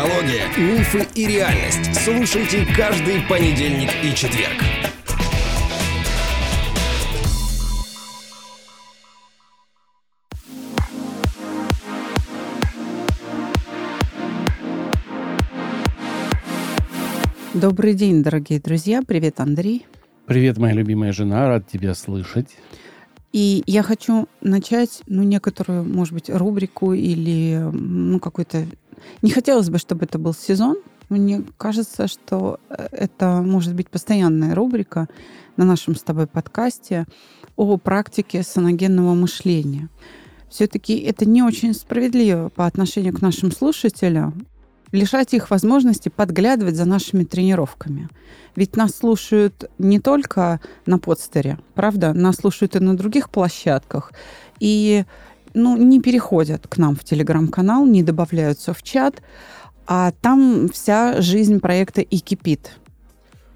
Психология, мифы и реальность. Слушайте каждый понедельник и четверг. Добрый день, дорогие друзья. Привет, Андрей. Привет, моя любимая жена. Рад тебя слышать. И я хочу начать, ну, некоторую, может быть, рубрику или, ну, какой-то... Не хотелось бы, чтобы это был сезон. Мне кажется, что э, это может быть постоянная рубрика на нашем с тобой подкасте о практике саногенного мышления. Все-таки это не очень справедливо по отношению к нашим слушателям, лишать их возможности подглядывать за нашими тренировками. Ведь нас слушают не только на подстере, правда? Нас слушают и на других площадках. И ну, не переходят к нам в телеграм-канал, не добавляются в чат, а там вся жизнь проекта и кипит.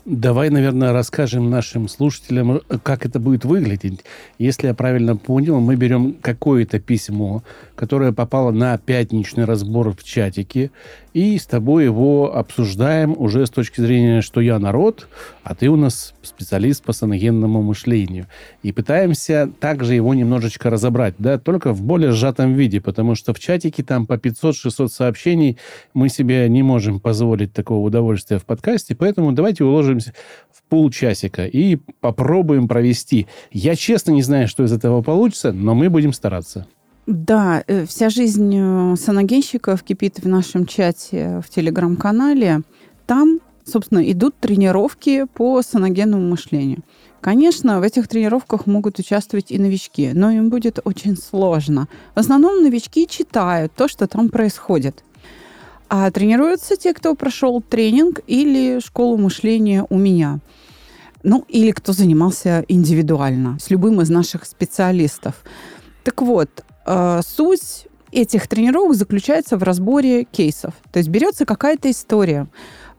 Давай, наверное, расскажем нашим слушателям, как это будет выглядеть. Если я правильно понял, мы берем какое-то письмо, которое попало на пятничный разбор в чатике, и с тобой его обсуждаем уже с точки зрения, что я народ, а ты у нас специалист по саногенному мышлению. И пытаемся также его немножечко разобрать, да, только в более сжатом виде, потому что в чатике там по 500-600 сообщений мы себе не можем позволить такого удовольствия в подкасте, поэтому давайте уложимся в полчасика и попробуем провести. Я честно не знаю, что из этого получится, но мы будем стараться. Да, э, вся жизнь э, саногенщиков кипит в нашем чате в телеграм-канале. Там, собственно, идут тренировки по саногенному мышлению. Конечно, в этих тренировках могут участвовать и новички, но им будет очень сложно. В основном новички читают то, что там происходит. А тренируются те, кто прошел тренинг или школу мышления у меня. Ну, или кто занимался индивидуально с любым из наших специалистов. Так вот, суть этих тренировок заключается в разборе кейсов. То есть берется какая-то история.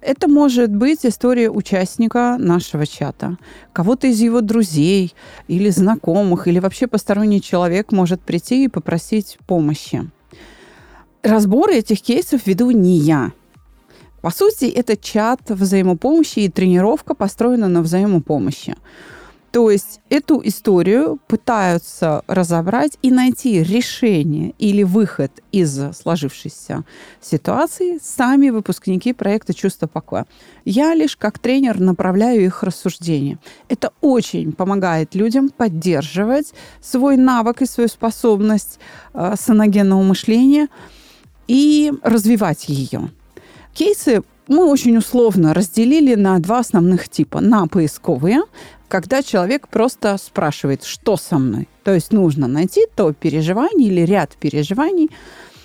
Это может быть история участника нашего чата, кого-то из его друзей или знакомых, или вообще посторонний человек может прийти и попросить помощи. Разборы этих кейсов веду не я. По сути, это чат взаимопомощи и тренировка построена на взаимопомощи. То есть эту историю пытаются разобрать и найти решение или выход из сложившейся ситуации сами выпускники проекта «Чувство покоя». Я лишь как тренер направляю их рассуждения. Это очень помогает людям поддерживать свой навык и свою способность э, саногенного мышления и развивать ее. Кейсы мы очень условно разделили на два основных типа. На поисковые, когда человек просто спрашивает, что со мной. То есть нужно найти то переживание или ряд переживаний,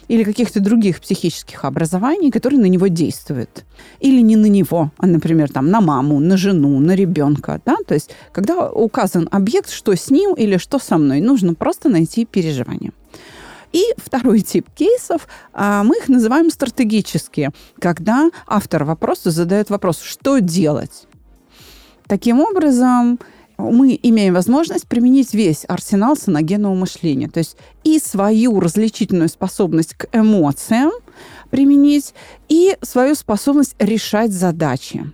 или каких-то других психических образований, которые на него действуют. Или не на него, а, например, там, на маму, на жену, на ребенка. Да? То есть, когда указан объект, что с ним или что со мной, нужно просто найти переживание. И второй тип кейсов, а, мы их называем стратегические, когда автор вопроса задает вопрос, что делать. Таким образом, мы имеем возможность применить весь арсенал саногенного мышления. То есть и свою различительную способность к эмоциям применить, и свою способность решать задачи.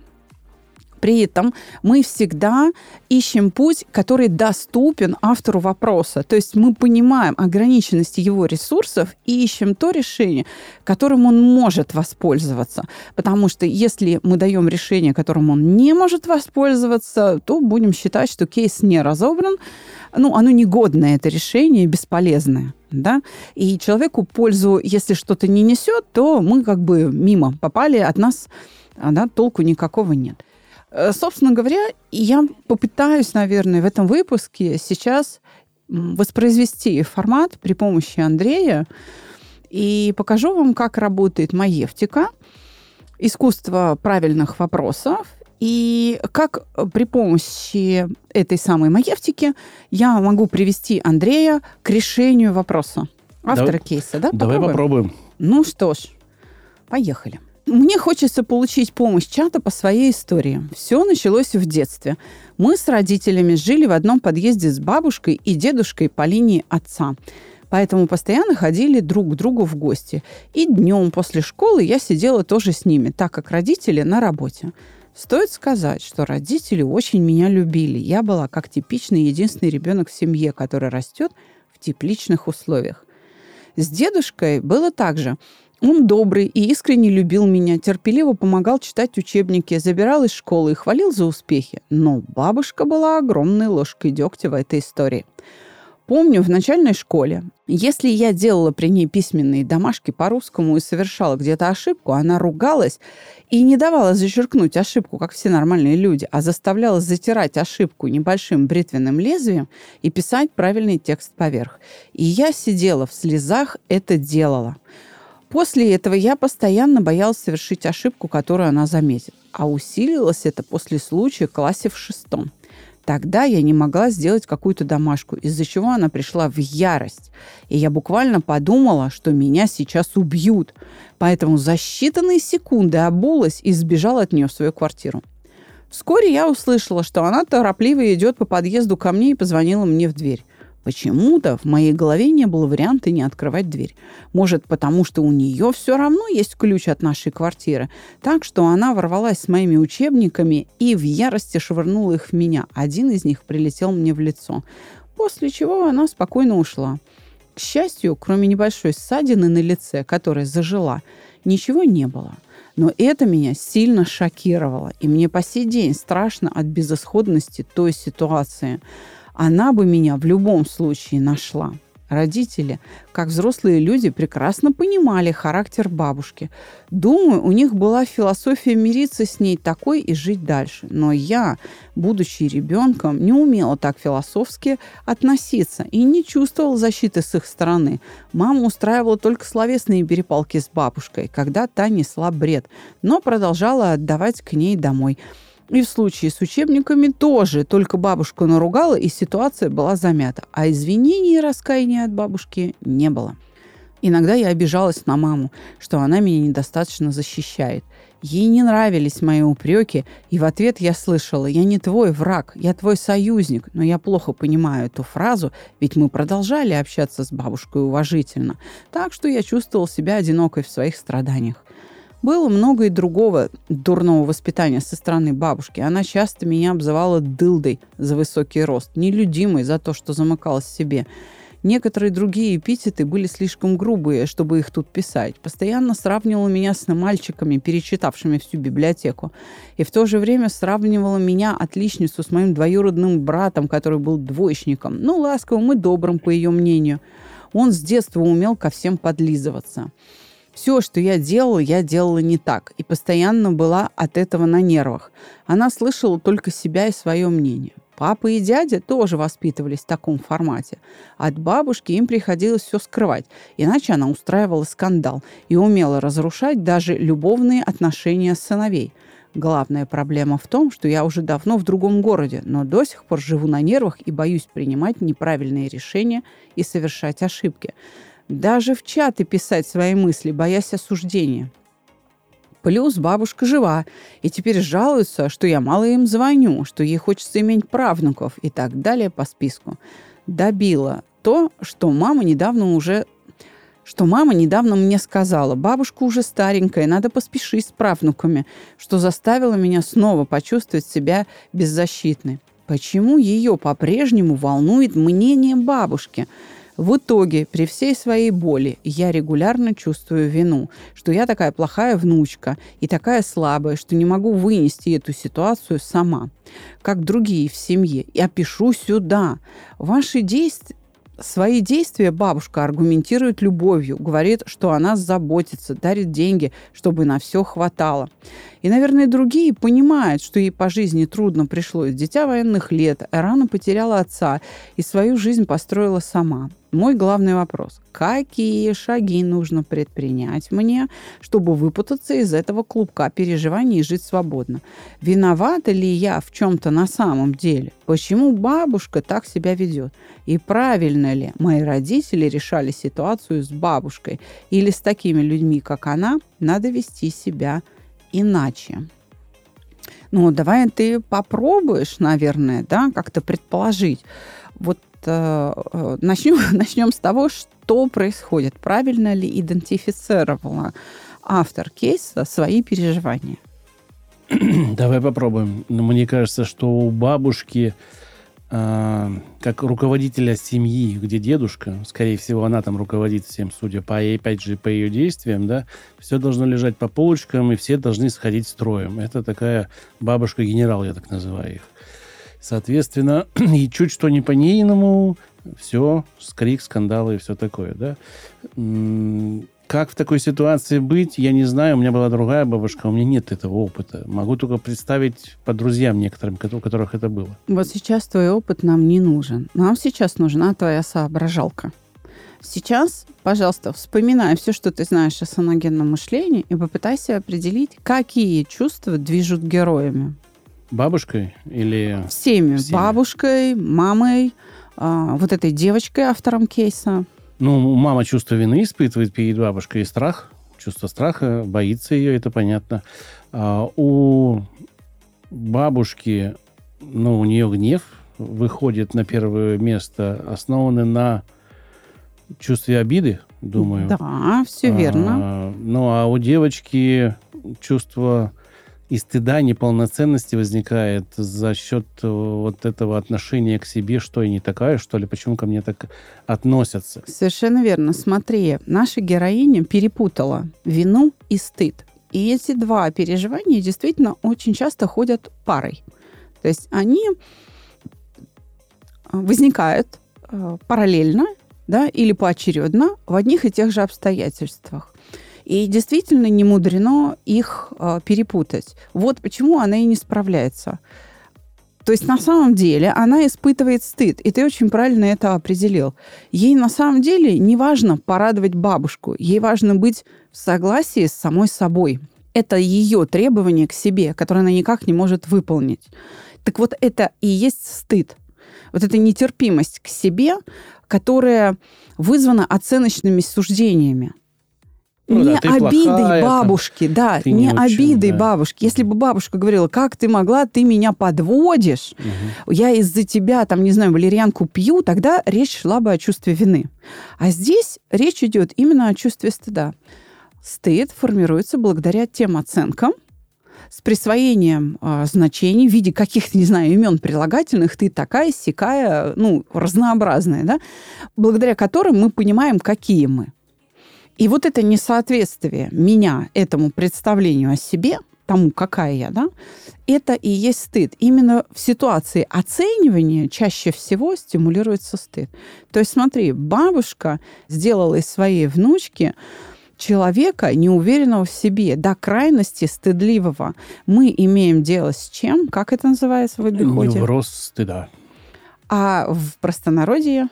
При этом мы всегда ищем путь, который доступен автору вопроса. То есть мы понимаем ограниченность его ресурсов и ищем то решение, которым он может воспользоваться. Потому что если мы даем решение, которым он не может воспользоваться, то будем считать, что кейс не разобран, ну, оно негодное, это решение, бесполезное. Да? И человеку пользу, если что-то не несет, то мы как бы мимо попали, от нас да, толку никакого нет. Э, собственно говоря, я попытаюсь, наверное, в этом выпуске сейчас воспроизвести формат при помощи Андрея и покажу вам, как работает маевтика, искусство правильных вопросов и как при помощи этой самой маевтики я могу привести Андрея к решению вопроса. Автора давай, кейса, да? Давай попробуем. попробуем. Ну что ж, поехали. Мне хочется получить помощь чата по своей истории. Все началось в детстве. Мы с родителями жили в одном подъезде с бабушкой и дедушкой по линии отца. Поэтому постоянно ходили друг к другу в гости. И днем после школы я сидела тоже с ними, так как родители на работе. Стоит сказать, что родители очень меня любили. Я была как типичный единственный ребенок в семье, который растет в тепличных условиях. С дедушкой было так же. Он добрый и искренне любил меня, терпеливо помогал читать учебники, забирал из школы и хвалил за успехи. Но бабушка была огромной ложкой дегтя в этой истории. Помню, в начальной школе, если я делала при ней письменные домашки по-русскому и совершала где-то ошибку, она ругалась и не давала зачеркнуть ошибку, как все нормальные люди, а заставляла затирать ошибку небольшим бритвенным лезвием и писать правильный текст поверх. И я сидела в слезах, это делала. После этого я постоянно боялась совершить ошибку, которую она заметит. А усилилось это после случая в классе в шестом. Тогда я не могла сделать какую-то домашку, из-за чего она пришла в ярость. И я буквально подумала, что меня сейчас убьют. Поэтому за считанные секунды обулась и сбежала от нее в свою квартиру. Вскоре я услышала, что она торопливо идет по подъезду ко мне и позвонила мне в дверь. Почему-то в моей голове не было варианта не открывать дверь. Может, потому что у нее все равно есть ключ от нашей квартиры. Так что она ворвалась с моими учебниками и в ярости швырнула их в меня. Один из них прилетел мне в лицо. После чего она спокойно ушла. К счастью, кроме небольшой ссадины на лице, которая зажила, ничего не было. Но это меня сильно шокировало, и мне по сей день страшно от безысходности той ситуации она бы меня в любом случае нашла. Родители, как взрослые люди, прекрасно понимали характер бабушки. Думаю, у них была философия мириться с ней такой и жить дальше. Но я, будучи ребенком, не умела так философски относиться и не чувствовала защиты с их стороны. Мама устраивала только словесные перепалки с бабушкой, когда та несла бред, но продолжала отдавать к ней домой – и в случае с учебниками тоже, только бабушку наругала, и ситуация была замята. А извинений и раскаяния от бабушки не было. Иногда я обижалась на маму, что она меня недостаточно защищает. Ей не нравились мои упреки, и в ответ я слышала «Я не твой враг, я твой союзник». Но я плохо понимаю эту фразу, ведь мы продолжали общаться с бабушкой уважительно. Так что я чувствовал себя одинокой в своих страданиях. Было много и другого дурного воспитания со стороны бабушки. Она часто меня обзывала дылдой за высокий рост, нелюдимой за то, что замыкалась в себе. Некоторые другие эпитеты были слишком грубые, чтобы их тут писать. Постоянно сравнивала меня с мальчиками, перечитавшими всю библиотеку. И в то же время сравнивала меня, отличницу, с моим двоюродным братом, который был двоечником. Ну, ласковым и добрым, по ее мнению. Он с детства умел ко всем подлизываться. Все, что я делала, я делала не так. И постоянно была от этого на нервах. Она слышала только себя и свое мнение. Папа и дядя тоже воспитывались в таком формате. От бабушки им приходилось все скрывать, иначе она устраивала скандал и умела разрушать даже любовные отношения сыновей. Главная проблема в том, что я уже давно в другом городе, но до сих пор живу на нервах и боюсь принимать неправильные решения и совершать ошибки. Даже в чаты писать свои мысли, боясь осуждения. Плюс бабушка жива, и теперь жалуется, что я мало им звоню, что ей хочется иметь правнуков и так далее по списку. Добила то, что мама недавно уже что мама недавно мне сказала, бабушка уже старенькая, надо поспешить с правнуками, что заставило меня снова почувствовать себя беззащитной. Почему ее по-прежнему волнует мнение бабушки – в итоге, при всей своей боли, я регулярно чувствую вину, что я такая плохая внучка и такая слабая, что не могу вынести эту ситуацию сама, как другие в семье. Я пишу сюда. Ваши действия Свои действия бабушка аргументирует любовью, говорит, что она заботится, дарит деньги, чтобы на все хватало. И, наверное, другие понимают, что ей по жизни трудно пришлось. Дитя военных лет, рано потеряла отца и свою жизнь построила сама. Мой главный вопрос. Какие шаги нужно предпринять мне, чтобы выпутаться из этого клубка переживаний и жить свободно? Виновата ли я в чем-то на самом деле? Почему бабушка так себя ведет? И правильно ли мои родители решали ситуацию с бабушкой? Или с такими людьми, как она, надо вести себя иначе? Ну, давай ты попробуешь, наверное, да, как-то предположить. Вот начнем, начнем с того, что происходит. Правильно ли идентифицировала автор кейса свои переживания? Давай попробуем. Но мне кажется, что у бабушки а, как руководителя семьи, где дедушка, скорее всего, она там руководит всем, судя по, опять же, по ее действиям, да, все должно лежать по полочкам, и все должны сходить строем. Это такая бабушка-генерал, я так называю их. Соответственно, и чуть что не по-нейному, все, скрик, скандалы и все такое, да. Как в такой ситуации быть, я не знаю. У меня была другая бабушка, у меня нет этого опыта. Могу только представить по друзьям некоторым, у которых это было. Вот сейчас твой опыт нам не нужен. Нам сейчас нужна твоя соображалка. Сейчас, пожалуйста, вспоминай все, что ты знаешь о саногенном мышлении, и попытайся определить, какие чувства движут героями. Бабушкой или... Всеми. Всеми. Бабушкой, мамой, а, вот этой девочкой, автором кейса. Ну, мама чувство вины испытывает перед бабушкой и страх. Чувство страха, боится ее, это понятно. А у бабушки, ну, у нее гнев выходит на первое место, основанный на чувстве обиды, думаю. Да, все верно. А, ну, а у девочки чувство и стыда, неполноценности возникает за счет э, вот этого отношения к себе, что я не такая, что ли, почему ко мне так относятся. Совершенно верно. Смотри, наша героиня перепутала вину и стыд. И эти два переживания действительно очень часто ходят парой. То есть они э, возникают э, параллельно да, или поочередно в одних и тех же обстоятельствах. И действительно не мудрено их э, перепутать. Вот почему она и не справляется. То есть на самом деле она испытывает стыд, и ты очень правильно это определил. Ей на самом деле не важно порадовать бабушку, ей важно быть в согласии с самой собой. Это ее требование к себе, которое она никак не может выполнить. Так вот это и есть стыд. Вот эта нетерпимость к себе, которая вызвана оценочными суждениями. Ну, не да, обидой плохая, бабушки, да, не, не очень, обидой да. бабушки. Если бы бабушка говорила, как ты могла, ты меня подводишь, угу. я из-за тебя, там, не знаю, валерьянку пью, тогда речь шла бы о чувстве вины. А здесь речь идет именно о чувстве стыда. Стыд формируется благодаря тем оценкам, с присвоением э, значений в виде каких-то, не знаю, имен прилагательных, ты такая, сякая, ну, разнообразная, да, благодаря которым мы понимаем, какие мы. И вот это несоответствие меня этому представлению о себе, тому, какая я, да, это и есть стыд. Именно в ситуации оценивания чаще всего стимулируется стыд. То есть смотри, бабушка сделала из своей внучки человека, неуверенного в себе, до крайности стыдливого. Мы имеем дело с чем? Как это называется в обиходе? Невроз стыда. А в простонародье?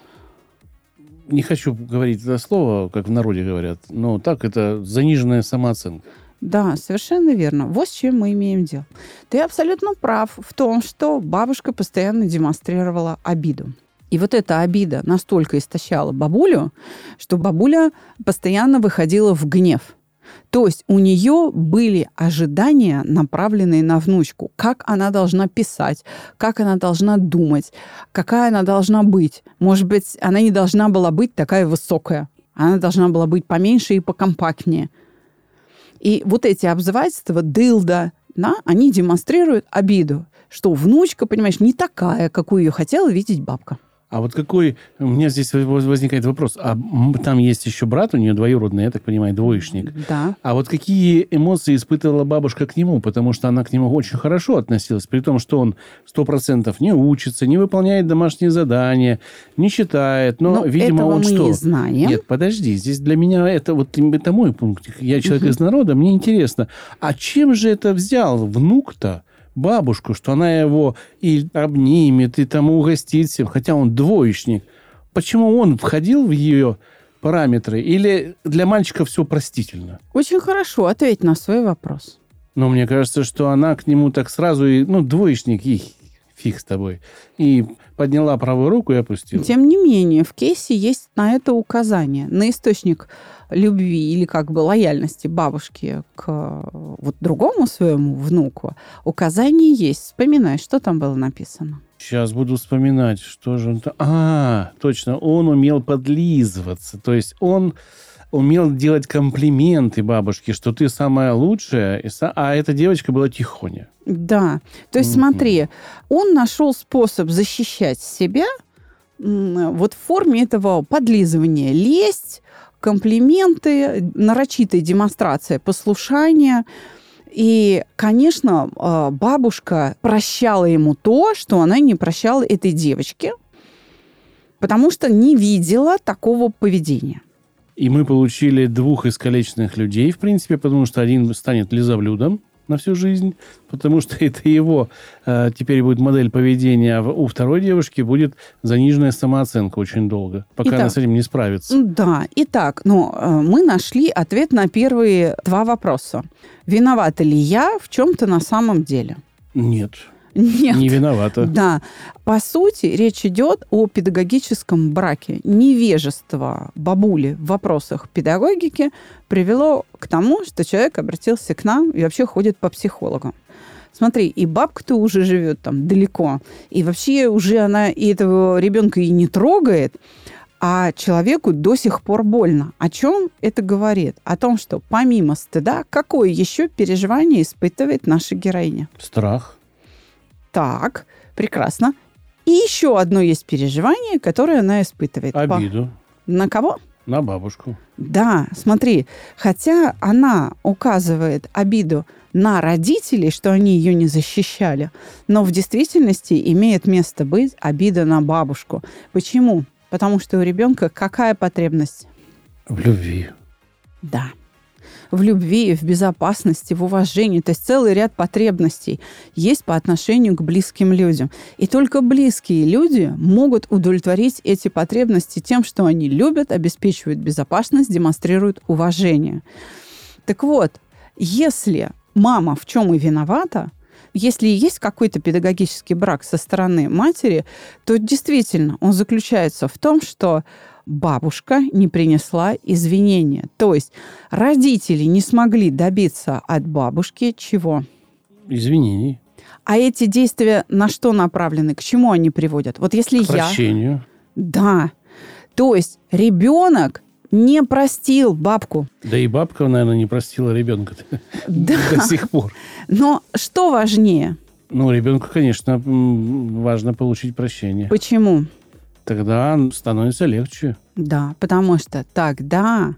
Не хочу говорить это слово, как в народе говорят, но так это заниженная самооценка. Да, совершенно верно. Вот с чем мы имеем дело. Ты абсолютно прав в том, что бабушка постоянно демонстрировала обиду. И вот эта обида настолько истощала бабулю, что бабуля постоянно выходила в гнев. То есть у нее были ожидания, направленные на внучку. Как она должна писать, как она должна думать, какая она должна быть. Может быть, она не должна была быть такая высокая. Она должна была быть поменьше и покомпактнее. И вот эти обзывательства, дылда, да, они демонстрируют обиду, что внучка, понимаешь, не такая, какую ее хотела видеть бабка. А вот какой... У меня здесь возникает вопрос. А там есть еще брат у нее двоюродный, я так понимаю, двоечник. Да. А вот какие эмоции испытывала бабушка к нему? Потому что она к нему очень хорошо относилась, при том, что он сто процентов не учится, не выполняет домашние задания, не читает. Но, Но видимо, этого он мы что? не знаем. Нет, подожди. Здесь для меня это вот это мой пункт. Я человек угу. из народа, мне интересно. А чем же это взял внук-то? Бабушку, что она его и обнимет, и тому угостит всем, хотя он двоечник. Почему он входил в ее параметры? Или для мальчика все простительно? Очень хорошо. Ответь на свой вопрос. Но мне кажется, что она к нему так сразу и... Ну, двоечник, и фиг с тобой. И подняла правую руку и опустила. Тем не менее, в кейсе есть на это указание, на источник любви или как бы лояльности бабушки к вот другому своему внуку. Указание есть. Вспоминай, что там было написано. Сейчас буду вспоминать, что же он... А, точно, он умел подлизываться. То есть он умел делать комплименты бабушке, что ты самая лучшая, а эта девочка была тихоня. Да. То есть, смотри, он нашел способ защищать себя вот в форме этого подлизывания. Лесть, комплименты, нарочитая демонстрация послушания. И, конечно, э, бабушка прощала ему то, что она не прощала этой девочке, потому что не видела такого поведения. И мы получили двух искалеченных людей, в принципе, потому что один станет лизоблюдом на всю жизнь, потому что это его э, теперь будет модель поведения, а у второй девушки будет заниженная самооценка очень долго, пока Итак. она с этим не справится. Да, итак, ну, мы нашли ответ на первые два вопроса. Виновата ли я в чем-то на самом деле? Нет, Нет. не виновата. Да. По сути, речь идет о педагогическом браке. Невежество бабули в вопросах педагогики привело к тому, что человек обратился к нам и вообще ходит по психологам. Смотри, и бабка-то уже живет там далеко, и вообще уже она и этого ребенка и не трогает, а человеку до сих пор больно. О чем это говорит? О том, что помимо стыда, какое еще переживание испытывает наша героиня? Страх. Так, прекрасно. И еще одно есть переживание, которое она испытывает. По- Обиду На кого? на бабушку. Да, смотри, хотя она указывает обиду на родителей, что они ее не защищали, но в действительности имеет место быть обида на бабушку. Почему? Потому что у ребенка какая потребность? В любви. Да. В любви, в безопасности, в уважении. То есть целый ряд потребностей есть по отношению к близким людям. И только близкие люди могут удовлетворить эти потребности тем, что они любят, обеспечивают безопасность, демонстрируют уважение. Так вот, если мама в чем и виновата, если есть какой-то педагогический брак со стороны матери, то действительно он заключается в том, что бабушка не принесла извинения. То есть родители не смогли добиться от бабушки чего? Извинений. А эти действия на что направлены? К чему они приводят? Вот если К я... прощению. Да. То есть ребенок не простил бабку. Да и бабка, наверное, не простила ребенка Да. до сих пор. Но что важнее? Ну, ребенку, конечно, важно получить прощение. Почему? Тогда становится легче. Да, потому что тогда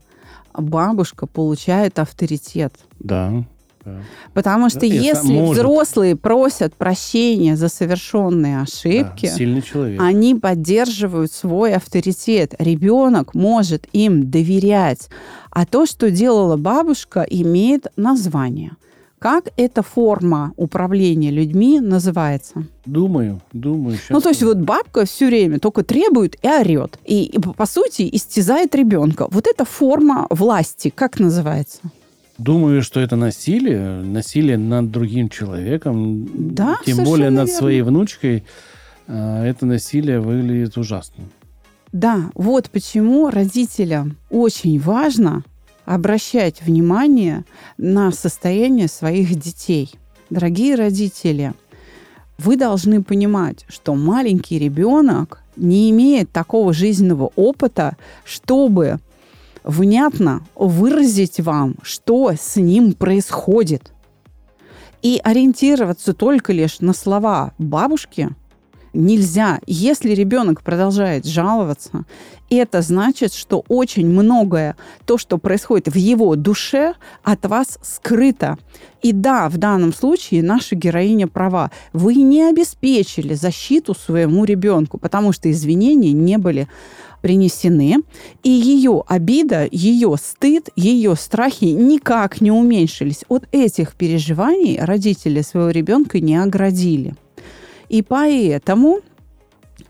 бабушка получает авторитет. Да. да. Потому что Это если может. взрослые просят прощения за совершенные Да, ошибки, Сильный человек. они поддерживают свой авторитет. Ребенок может им доверять. А то, что делала бабушка, имеет название. Как эта форма управления людьми называется? Думаю, думаю. Ну, то есть вот бабка все время только требует и орет. И, и, по сути, истязает ребенка. Вот эта форма власти, как называется? Думаю, что это насилие, насилие над другим человеком. Да, Тем более над верно. своей внучкой. а, Это насилие выглядит ужасно. Да, вот почему родителям очень важно обращать внимание на состояние своих детей. Дорогие родители, вы должны понимать, что маленький ребенок не имеет такого жизненного опыта, чтобы внятно выразить вам, что с ним происходит. И ориентироваться только лишь на слова бабушки нельзя. Если ребенок продолжает жаловаться, это значит, что очень многое, то, что происходит в его душе, от вас скрыто. И да, в данном случае наша героиня права. Вы не обеспечили защиту своему ребенку, потому что извинения не были принесены, и ее обида, ее стыд, ее страхи никак не уменьшились. От этих переживаний родители своего ребенка не оградили. И поэтому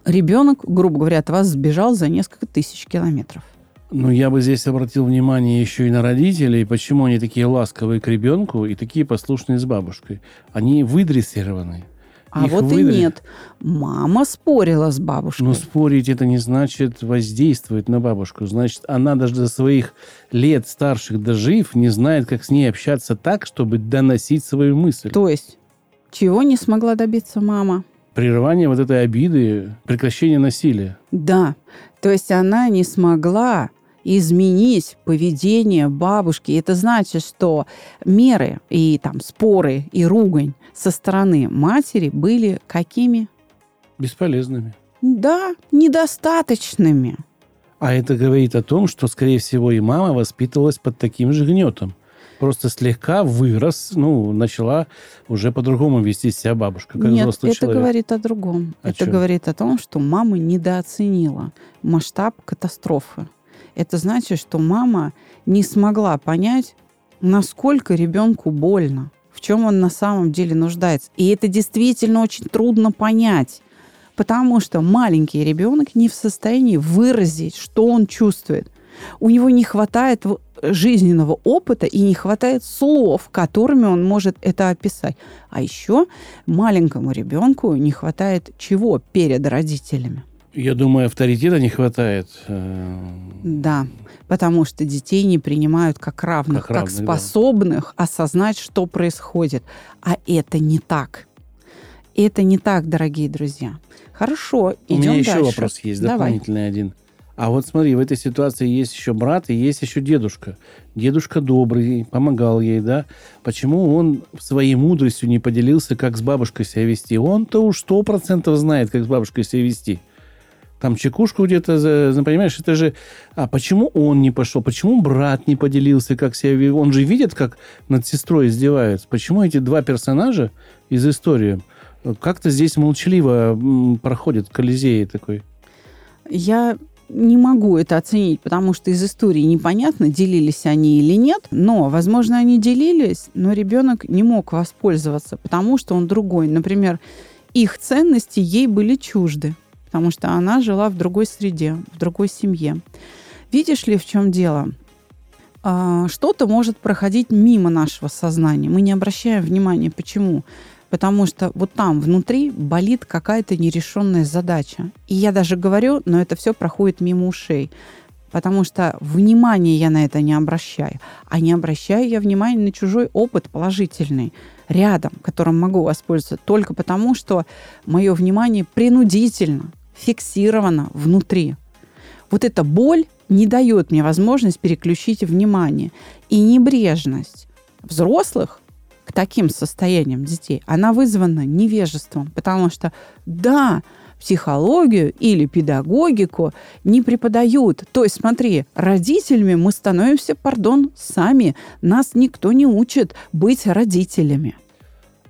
ребенок, грубо говоря, от вас сбежал за несколько тысяч километров. Ну, я бы здесь обратил внимание еще и на родителей, почему они такие ласковые к ребенку и такие послушные с бабушкой. Они выдрессированы. А Их вот выдали. и нет. Мама спорила с бабушкой. Но спорить это не значит воздействовать на бабушку. Значит, она даже до своих лет старших дожив, не знает, как с ней общаться так, чтобы доносить свою мысль. То есть, чего не смогла добиться мама? Прерывание вот этой обиды, прекращение насилия. Да. То есть она не смогла изменить поведение бабушки. Это значит, что меры и там споры и ругань со стороны матери были какими? Бесполезными. Да, недостаточными. А это говорит о том, что, скорее всего, и мама воспитывалась под таким же гнетом. Просто слегка вырос, ну, начала уже по-другому вести себя бабушка, как Нет, взрослый это человек. говорит о другом. О это чем? говорит о том, что мама недооценила масштаб катастрофы. Это значит, что мама не смогла понять, насколько ребенку больно, в чем он на самом деле нуждается. И это действительно очень трудно понять, потому что маленький ребенок не в состоянии выразить, что он чувствует. У него не хватает жизненного опыта и не хватает слов, которыми он может это описать. А еще маленькому ребенку не хватает чего перед родителями. Я думаю, авторитета не хватает. Э, Да, потому что детей не принимают как равных, Как как, равных, да. способных осознать, что происходит. А это не так. Это не так, дорогие друзья. Хорошо, У идем меня еще дальше. вопрос есть, Давай. дополнительный один. А вот смотри, в этой ситуации есть еще брат и есть еще дедушка. Дедушка добрый, помогал ей, да? Почему он своей мудростью не поделился, как с бабушкой себя вести? Он-то уж сто процентов знает, как с бабушкой себя вести. Там чекушку где-то, понимаешь, это же... А почему он не пошел? Почему брат не поделился, как себя? Он же видит, как над сестрой издеваются. Почему эти два персонажа из истории как-то здесь молчаливо проходят Колизей такой? Я не могу это оценить, потому что из истории непонятно, делились они или нет. Но, возможно, они делились, но ребенок не мог воспользоваться, потому что он другой. Например, их ценности ей были чужды, потому что она жила в другой среде, в другой семье. Видишь ли, в чем дело? А, Что-то может проходить мимо нашего сознания. Мы не обращаем внимания. Почему? Потому что вот там внутри болит какая-то нерешенная задача. И я даже говорю, но это все проходит мимо ушей. Потому что внимания я на это не обращаю. А не обращаю я внимания на чужой опыт положительный рядом, которым могу воспользоваться только потому, что мое внимание принудительно фиксировано внутри. Вот эта боль не дает мне возможность переключить внимание. И небрежность взрослых таким состояниям детей, она вызвана невежеством, потому что, да, психологию или педагогику не преподают. То есть, смотри, родителями мы становимся, пардон, сами. Нас никто не учит быть родителями.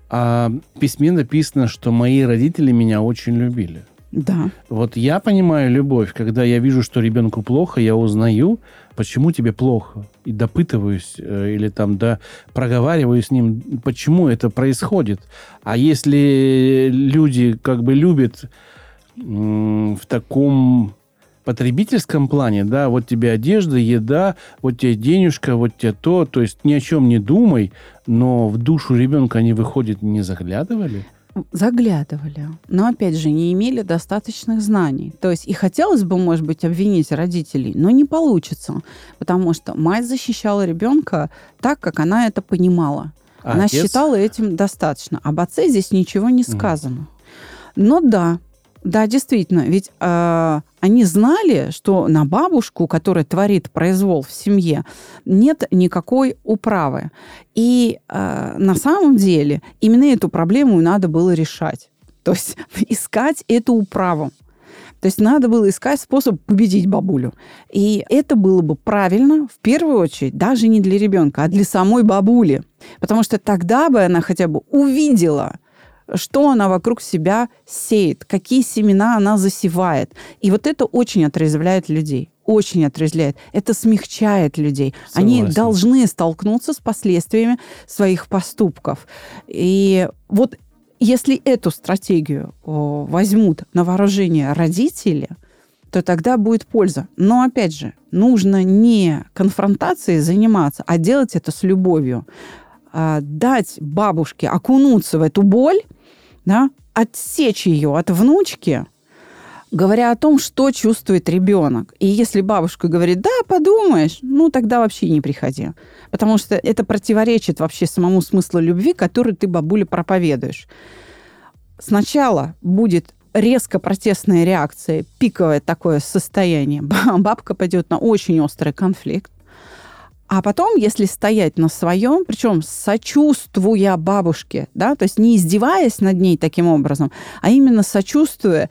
А в письме написано, что мои родители меня очень любили. Да. Вот я понимаю любовь, когда я вижу, что ребенку плохо, я узнаю, почему тебе плохо, и допытываюсь, э, или там, да, проговариваю с ним, почему это происходит. А если люди как бы любят в таком потребительском плане, да, вот тебе одежда, еда, вот тебе денежка, вот тебе то, то есть ни о чем не думай, но в душу ребенка они, выходит, не заглядывали? Заглядывали, но опять же не имели достаточных знаний. То есть и хотелось бы, может быть, обвинить родителей, но не получится, потому что мать защищала ребенка так, как она это понимала. А она отец? считала этим достаточно. Об отце здесь ничего не сказано. Но да, да, действительно, ведь э, они знали, что на бабушку, которая творит произвол в семье, нет никакой управы. И э, на самом деле именно эту проблему надо было решать. То есть искать эту управу. То есть надо было искать способ победить бабулю. И это было бы правильно, в первую очередь, даже не для ребенка, а для самой бабули. Потому что тогда бы она хотя бы увидела, что она вокруг себя сеет, какие семена она засевает. И вот это очень отрезвляет людей. Очень отрезвляет. Это смягчает людей. Они Согласен. должны столкнуться с последствиями своих поступков. И вот если эту стратегию возьмут на вооружение родители, то тогда будет польза. Но опять же, нужно не конфронтацией заниматься, а делать это с любовью. А, Дать бабушке окунуться в эту боль, да, отсечь ее от внучки, говоря о том, что чувствует ребенок. И если бабушка говорит, да, подумаешь, ну тогда вообще не приходи. Потому что это противоречит вообще самому смыслу любви, который ты бабуле проповедуешь. Сначала будет резко протестная реакция, пиковое такое состояние. Бабка пойдет на очень острый конфликт. А потом, если стоять на своем, причем сочувствуя бабушке, да, то есть не издеваясь над ней таким образом, а именно сочувствуя,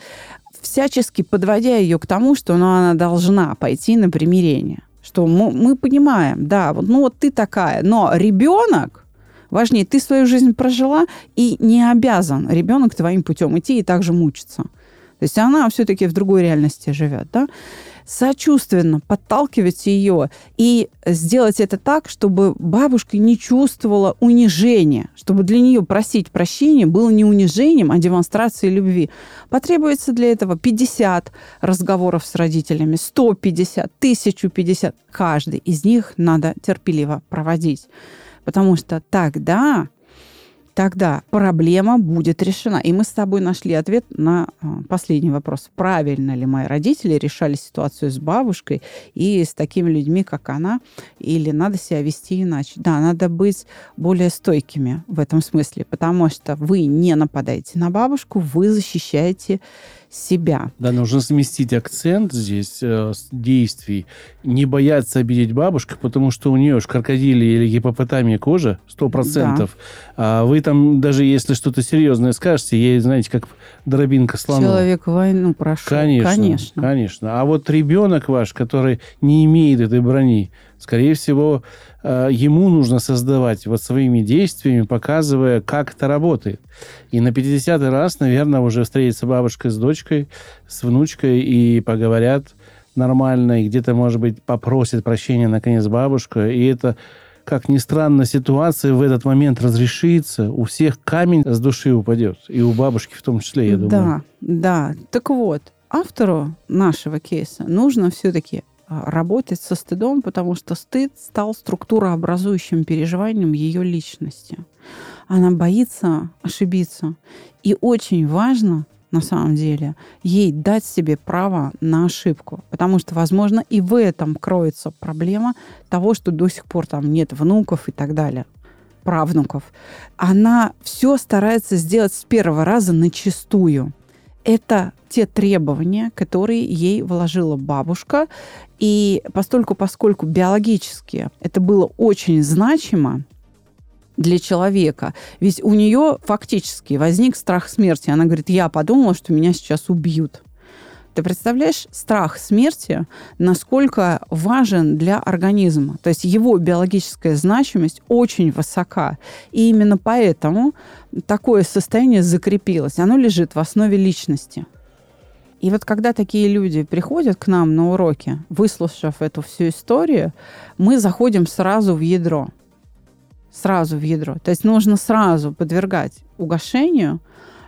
всячески подводя ее к тому, что ну, она должна пойти на примирение. Что мы, мы понимаем, да, вот, ну вот ты такая, но ребенок, важнее, ты свою жизнь прожила и не обязан ребенок твоим путем идти и также мучиться. То есть она все-таки в другой реальности живет, да? сочувственно подталкивать ее и сделать это так, чтобы бабушка не чувствовала унижения, чтобы для нее просить прощения было не унижением, а демонстрацией любви. Потребуется для этого 50 разговоров с родителями, 150, 1050. Каждый из них надо терпеливо проводить. Потому что тогда тогда проблема будет решена. И мы с тобой нашли ответ на а, последний вопрос. Правильно ли мои родители решали ситуацию с бабушкой и с такими людьми, как она, или надо себя вести иначе? Да, надо быть более стойкими в этом смысле, потому что вы не нападаете на бабушку, вы защищаете себя. Да, нужно сместить акцент здесь э, с действий. Не бояться обидеть бабушку, потому что у нее же крокодили или гипопотамия кожа, сто процентов. Да. А вы там, даже если что-то серьезное скажете, ей, знаете, как дробинка слона. Человек войну прошел. Конечно, конечно. Конечно. А вот ребенок ваш, который не имеет этой брони, скорее всего, ему нужно создавать вот своими действиями, показывая, как это работает. И на 50-й раз, наверное, уже встретится бабушка с дочкой, с внучкой и поговорят нормально, и где-то, может быть, попросит прощения, наконец, бабушка. И это, как ни странно, ситуация в этот момент разрешится. У всех камень с души упадет. И у бабушки в том числе, я думаю. Да, да. Так вот, автору нашего кейса нужно все-таки работать со стыдом, потому что стыд стал структурообразующим переживанием ее личности. Она боится ошибиться. И очень важно, на самом деле, ей дать себе право на ошибку. Потому что, возможно, и в этом кроется проблема того, что до сих пор там нет внуков и так далее правнуков. Она все старается сделать с первого раза на чистую это те требования, которые ей вложила бабушка. И постольку, поскольку биологически это было очень значимо для человека, ведь у нее фактически возник страх смерти. Она говорит, я подумала, что меня сейчас убьют. Ты представляешь страх смерти, насколько важен для организма? То есть его биологическая значимость очень высока. И именно поэтому такое состояние закрепилось. Оно лежит в основе личности. И вот когда такие люди приходят к нам на уроки, выслушав эту всю историю, мы заходим сразу в ядро. Сразу в ядро. То есть нужно сразу подвергать угошению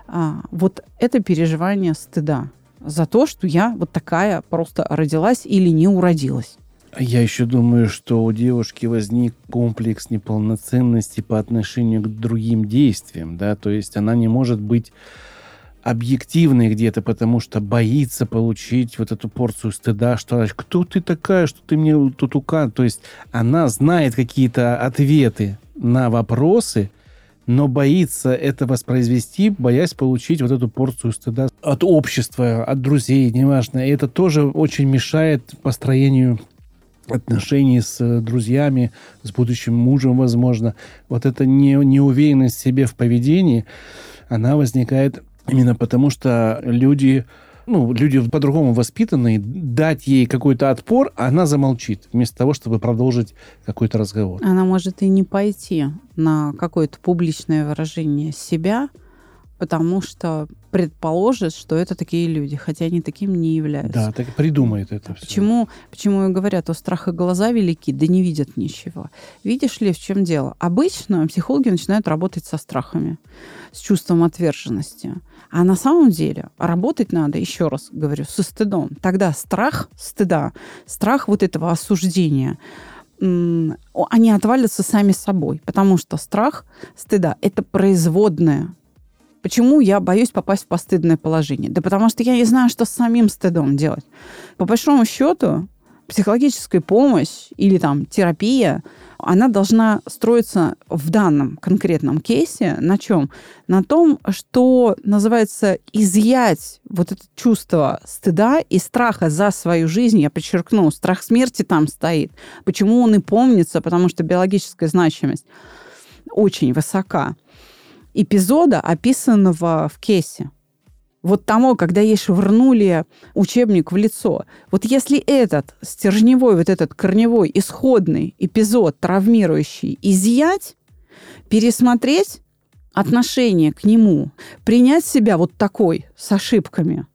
а, вот это переживание стыда за то, что я вот такая просто родилась или не уродилась. Я еще думаю, что у девушки возник комплекс неполноценности по отношению к другим действиям, да, то есть она не может быть объективной где-то, потому что боится получить вот эту порцию стыда, что кто ты такая, что ты мне тут укан. То есть она знает какие-то ответы на вопросы, но боится это воспроизвести, боясь получить вот эту порцию стыда от общества, от друзей, неважно. И это тоже очень мешает построению отношений с э, друзьями, с будущим мужем, возможно. Вот эта не, неуверенность в себе в поведении, она возникает именно потому, что люди ну, люди по-другому воспитанные, дать ей какой-то отпор, она замолчит, вместо того, чтобы продолжить какой-то разговор. Она может и не пойти на какое-то публичное выражение себя, потому что предположит, что это такие люди, хотя они таким не являются. Да, так придумает это все. Почему, почему и говорят, у страха глаза велики, да не видят ничего. Видишь ли, в чем дело? Обычно психологи начинают работать со страхами, с чувством отверженности. А на самом деле работать надо, еще раз говорю, со стыдом. Тогда страх стыда, страх вот этого осуждения, они отвалятся сами собой, потому что страх стыда – это производная Почему я боюсь попасть в постыдное положение? Да потому что я не знаю, что с самим стыдом делать. По большому счету, психологическая помощь или там терапия, она должна строиться в данном конкретном кейсе на чем? На том, что называется изъять вот это чувство стыда и страха за свою жизнь. Я подчеркну, страх смерти там стоит. Почему он и помнится? Потому что биологическая значимость очень высока. Эпизода, описанного в кейсе вот тому, когда ей швырнули учебник в лицо. Вот если этот стержневой, вот этот корневой, исходный эпизод травмирующий изъять, пересмотреть отношение к нему, принять себя вот такой, с ошибками,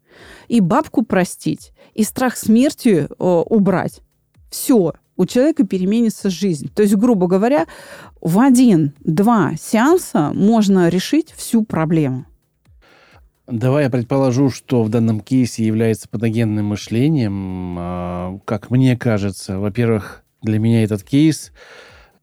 и бабку простить, и страх смертью э, убрать. Все, у человека переменится жизнь. То есть, грубо говоря, в один-два сеанса можно решить всю проблему. Давай я предположу, что в данном кейсе является патогенным мышлением. А, как мне кажется, во-первых, для меня этот кейс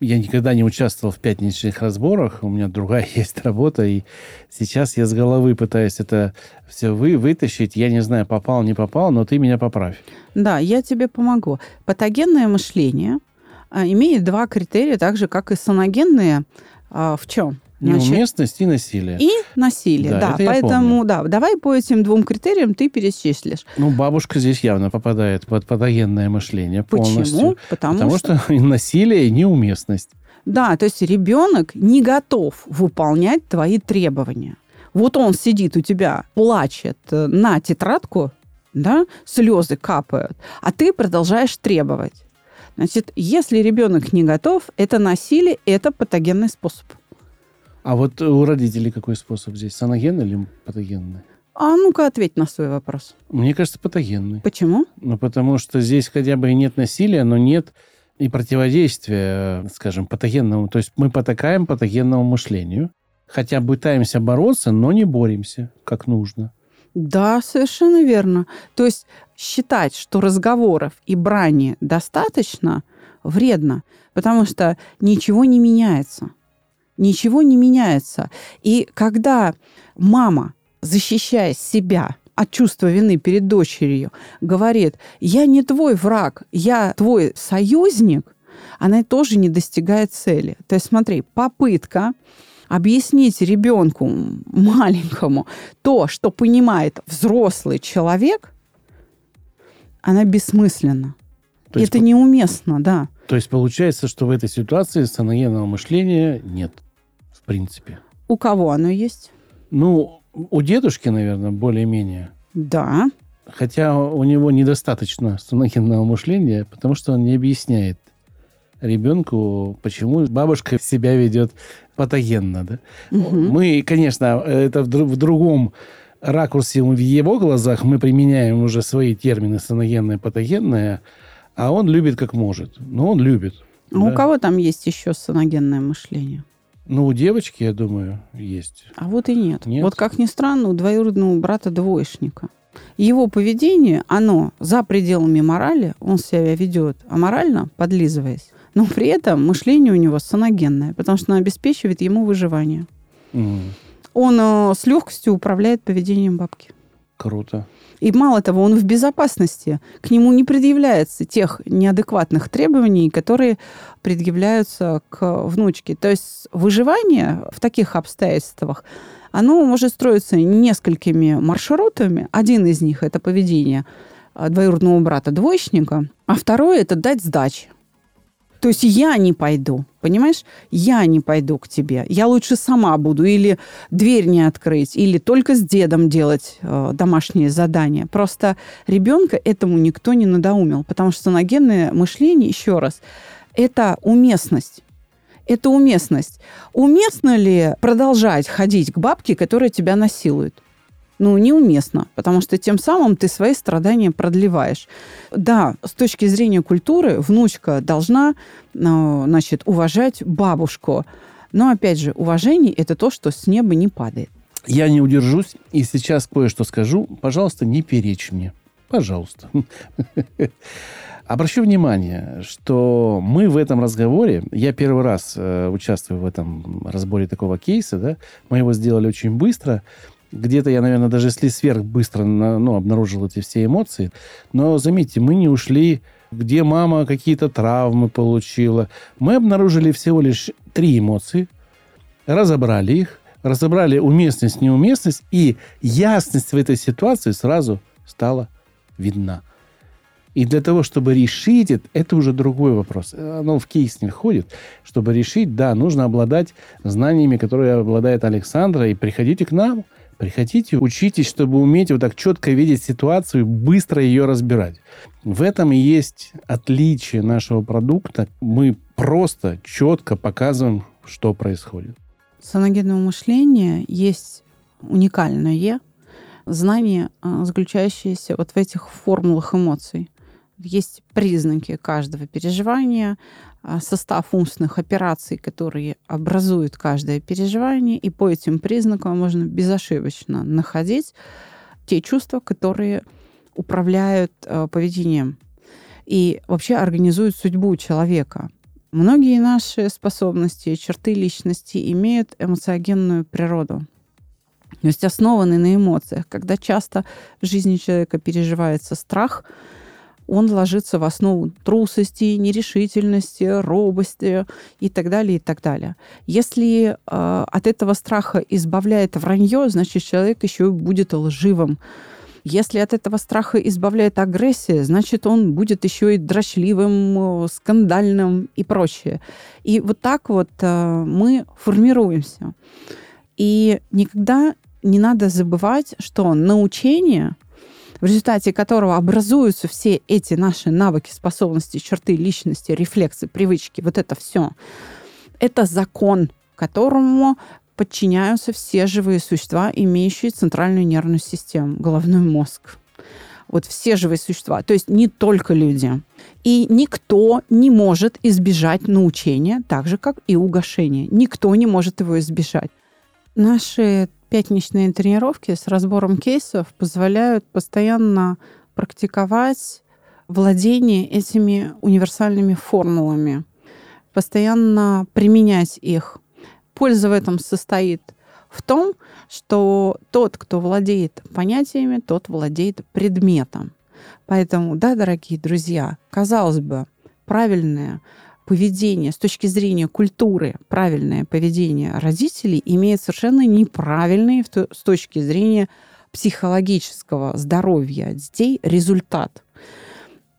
я никогда не участвовал в пятничных разборах, у меня другая есть работа, и сейчас я с головы пытаюсь это все вы, вытащить. Я не знаю, попал, не попал, но ты меня поправь. Да, я тебе помогу. Патогенное мышление а, имеет два критерия, так же, как и саногенные. А, в чем? Неуместность и насилие. И насилие, да. да. Поэтому, да, давай по этим двум критериям ты перечислишь. Ну, бабушка здесь явно попадает под патогенное мышление полностью. Почему? Потому, Потому что... что насилие и неуместность. Да, то есть ребенок не готов выполнять твои требования. Вот он сидит у тебя, плачет э, на тетрадку, да, слезы капают, а ты продолжаешь требовать. Значит, если ребенок не готов, это насилие, это патогенный способ. А вот у родителей какой способ здесь? Саногенный или патогенный? А ну-ка ответь на свой вопрос. Мне кажется, патогенный. Почему? Ну, потому что здесь хотя бы и нет насилия, но нет и противодействия, скажем, патогенному. То есть мы потакаем патогенному мышлению, хотя пытаемся бороться, но не боремся, как нужно. Да, совершенно верно. То есть считать, что разговоров и брани достаточно, вредно, потому что ничего не меняется ничего не меняется. И когда мама, защищая себя от чувства вины перед дочерью, говорит, я не твой враг, я твой союзник, она тоже не достигает цели. То есть смотри, попытка объяснить ребенку маленькому то, что понимает взрослый человек, она бессмысленна. То Это неуместно, да. То есть получается, что в этой ситуации саногенного мышления нет принципе. У кого оно есть? Ну, у дедушки, наверное, более-менее. Да. Хотя у него недостаточно соногенного мышления, потому что он не объясняет ребенку, почему бабушка себя ведет патогенно. Да? Угу. Мы, конечно, это в, в другом ракурсе в его глазах мы применяем уже свои термины соногенное, патогенное, а он любит как может. Но он любит. А да? у кого там есть еще соногенное мышление? Ну, у девочки, я думаю, есть. А вот и нет. нет. Вот как ни странно, у двоюродного брата двоечника. Его поведение, оно за пределами морали, он себя ведет аморально, подлизываясь. Но при этом мышление у него саногенное, потому что оно обеспечивает ему выживание. Mm. Он э, с легкостью управляет поведением бабки. Круто. И мало того, он в безопасности. К нему не предъявляется тех неадекватных требований, которые предъявляются к внучке. То есть выживание в таких обстоятельствах, оно может строиться несколькими маршрутами. Один из них – это поведение двоюродного брата-двоечника, а второй – это дать сдачи. То есть я не пойду, понимаешь? Я не пойду к тебе. Я лучше сама буду или дверь не открыть, или только с дедом делать э, домашние задания. Просто ребенка этому никто не надоумил, потому что саногенное мышление, еще раз, это уместность. Это уместность. Уместно ли продолжать ходить к бабке, которая тебя насилует? Ну, неуместно, потому что тем самым ты свои страдания продлеваешь. Да, с точки зрения культуры внучка должна, ну, значит, уважать бабушку. Но, опять же, уважение – это то, что с неба не падает. Я не удержусь и сейчас кое-что скажу. Пожалуйста, не перечь мне. Пожалуйста. Обращу внимание, что мы в этом разговоре, я первый раз э, участвую в этом разборе такого кейса, да, мы его сделали очень быстро, где-то я, наверное, даже если сверх быстро ну, обнаружил эти все эмоции, но заметьте, мы не ушли, где мама какие-то травмы получила. Мы обнаружили всего лишь три эмоции, разобрали их, разобрали уместность, неуместность, и ясность в этой ситуации сразу стала видна. И для того, чтобы решить это, это уже другой вопрос. Оно в кейс не входит. Чтобы решить, да, нужно обладать знаниями, которые обладает Александра, и приходите к нам, приходите, учитесь, чтобы уметь вот так четко видеть ситуацию, быстро ее разбирать. В этом и есть отличие нашего продукта. Мы просто четко показываем, что происходит. Саногенного мышления есть уникальное знание, а, заключающееся вот в этих формулах эмоций. Есть признаки каждого переживания, состав умственных операций, которые образуют каждое переживание, и по этим признакам можно безошибочно находить те чувства, которые управляют а, поведением и вообще организуют судьбу человека. Многие наши способности, черты личности имеют эмоциогенную природу то есть основаны на эмоциях. Когда часто в жизни человека переживается страх, он ложится в основу трусости, нерешительности, робости и так далее, и так далее. Если э, от этого страха избавляет вранье, значит, человек еще будет лживым. Если от этого страха избавляет агрессия, значит, он будет еще и дрочливым, скандальным и прочее. И вот так вот э, мы формируемся. И никогда не надо забывать, что научение — в результате которого образуются все эти наши навыки, способности, черты личности, рефлексы, привычки, вот это все. Это закон, которому подчиняются все живые существа, имеющие центральную нервную систему, головной мозг. Вот все живые существа, то есть не только люди. И никто не может избежать научения, так же, как и угошения. Никто не может его избежать. Наши пятничные тренировки с разбором кейсов позволяют постоянно практиковать владение этими универсальными формулами, постоянно применять их. Польза в этом состоит в том, что тот, кто владеет понятиями, тот владеет предметом. Поэтому, да, дорогие друзья, казалось бы, правильное поведение, с точки зрения культуры, правильное поведение родителей имеет совершенно неправильный с точки зрения психологического здоровья детей результат.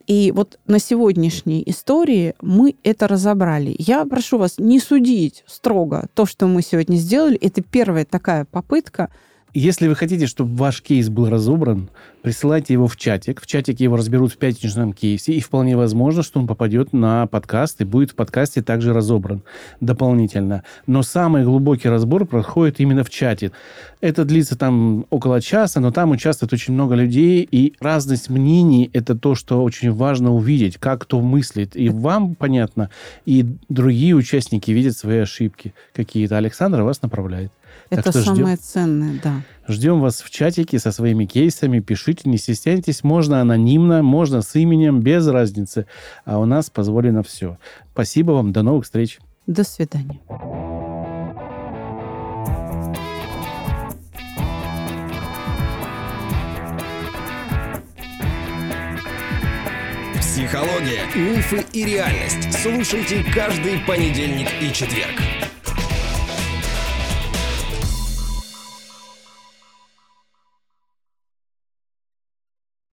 И вот на сегодняшней истории мы это разобрали. Я прошу вас не судить строго то, что мы сегодня сделали. Это первая такая попытка если вы хотите, чтобы ваш кейс был разобран, присылайте его в чатик. В чатике его разберут в пятничном кейсе, и вполне возможно, что он попадет на подкаст и будет в подкасте также разобран дополнительно. Но самый глубокий разбор проходит именно в чате. Это длится там около часа, но там участвует очень много людей, и разность мнений – это то, что очень важно увидеть, как кто мыслит. И вам понятно, и другие участники видят свои ошибки какие-то. Александр вас направляет. Это самое ждем, ценное, да. Ждем вас в чатике со своими кейсами. Пишите, не стесняйтесь. Можно анонимно, можно с именем, без разницы. А у нас позволено все. Спасибо вам. До новых встреч. До свидания. Психология, мифы и реальность. Слушайте каждый понедельник и четверг.